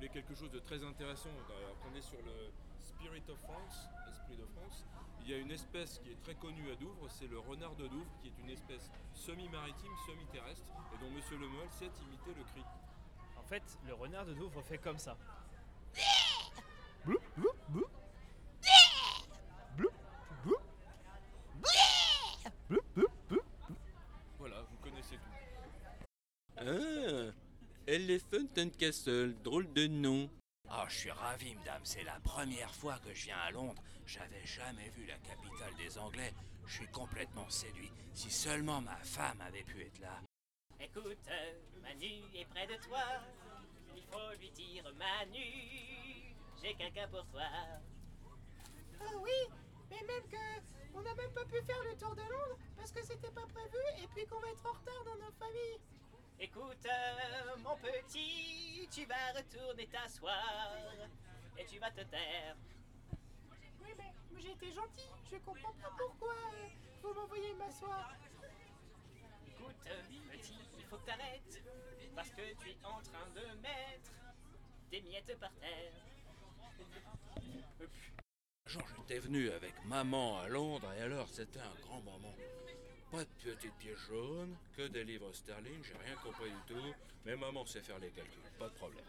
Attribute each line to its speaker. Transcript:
Speaker 1: voulez quelque chose de très intéressant, alors qu'on est sur le Spirit of France, Esprit de France, il y a une espèce qui est très connue à Douvres, c'est le renard de Douvres, qui est une espèce semi-maritime, semi-terrestre, et dont Monsieur Le Moll sait imiter le cri.
Speaker 2: En fait, le renard de Douvres fait comme ça.
Speaker 1: Voilà, vous connaissez tout.
Speaker 3: Ah, Elephant and Castle, drôle de nom.
Speaker 4: Ah, je suis ravi, madame. C'est la première fois que je viens à Londres. J'avais jamais vu la capitale des Anglais. Je suis complètement séduit. Si seulement ma femme avait pu être là.
Speaker 5: Écoute, Manu est près de toi. Il faut lui dire Manu, j'ai quelqu'un pour toi.
Speaker 6: Ah oui, mais même que on n'a même pas pu faire le tour de Londres parce que c'était pas prévu et puis qu'on va être en retard dans nos familles.
Speaker 5: Écoute, euh, mon petit, tu vas retourner t'asseoir et tu vas te taire.
Speaker 6: Oui, mais mais j'ai été gentil, je comprends pas pourquoi euh, vous m'envoyez m'asseoir.
Speaker 5: Écoute, petit, il faut que t'arrêtes parce que tu es en train de mettre des miettes par terre.
Speaker 3: Genre, j'étais venu avec maman à Londres et alors c'était un grand moment. Pas de petites pièces jaunes, que des livres sterling, j'ai rien compris du tout, mais maman sait faire les calculs, pas de problème.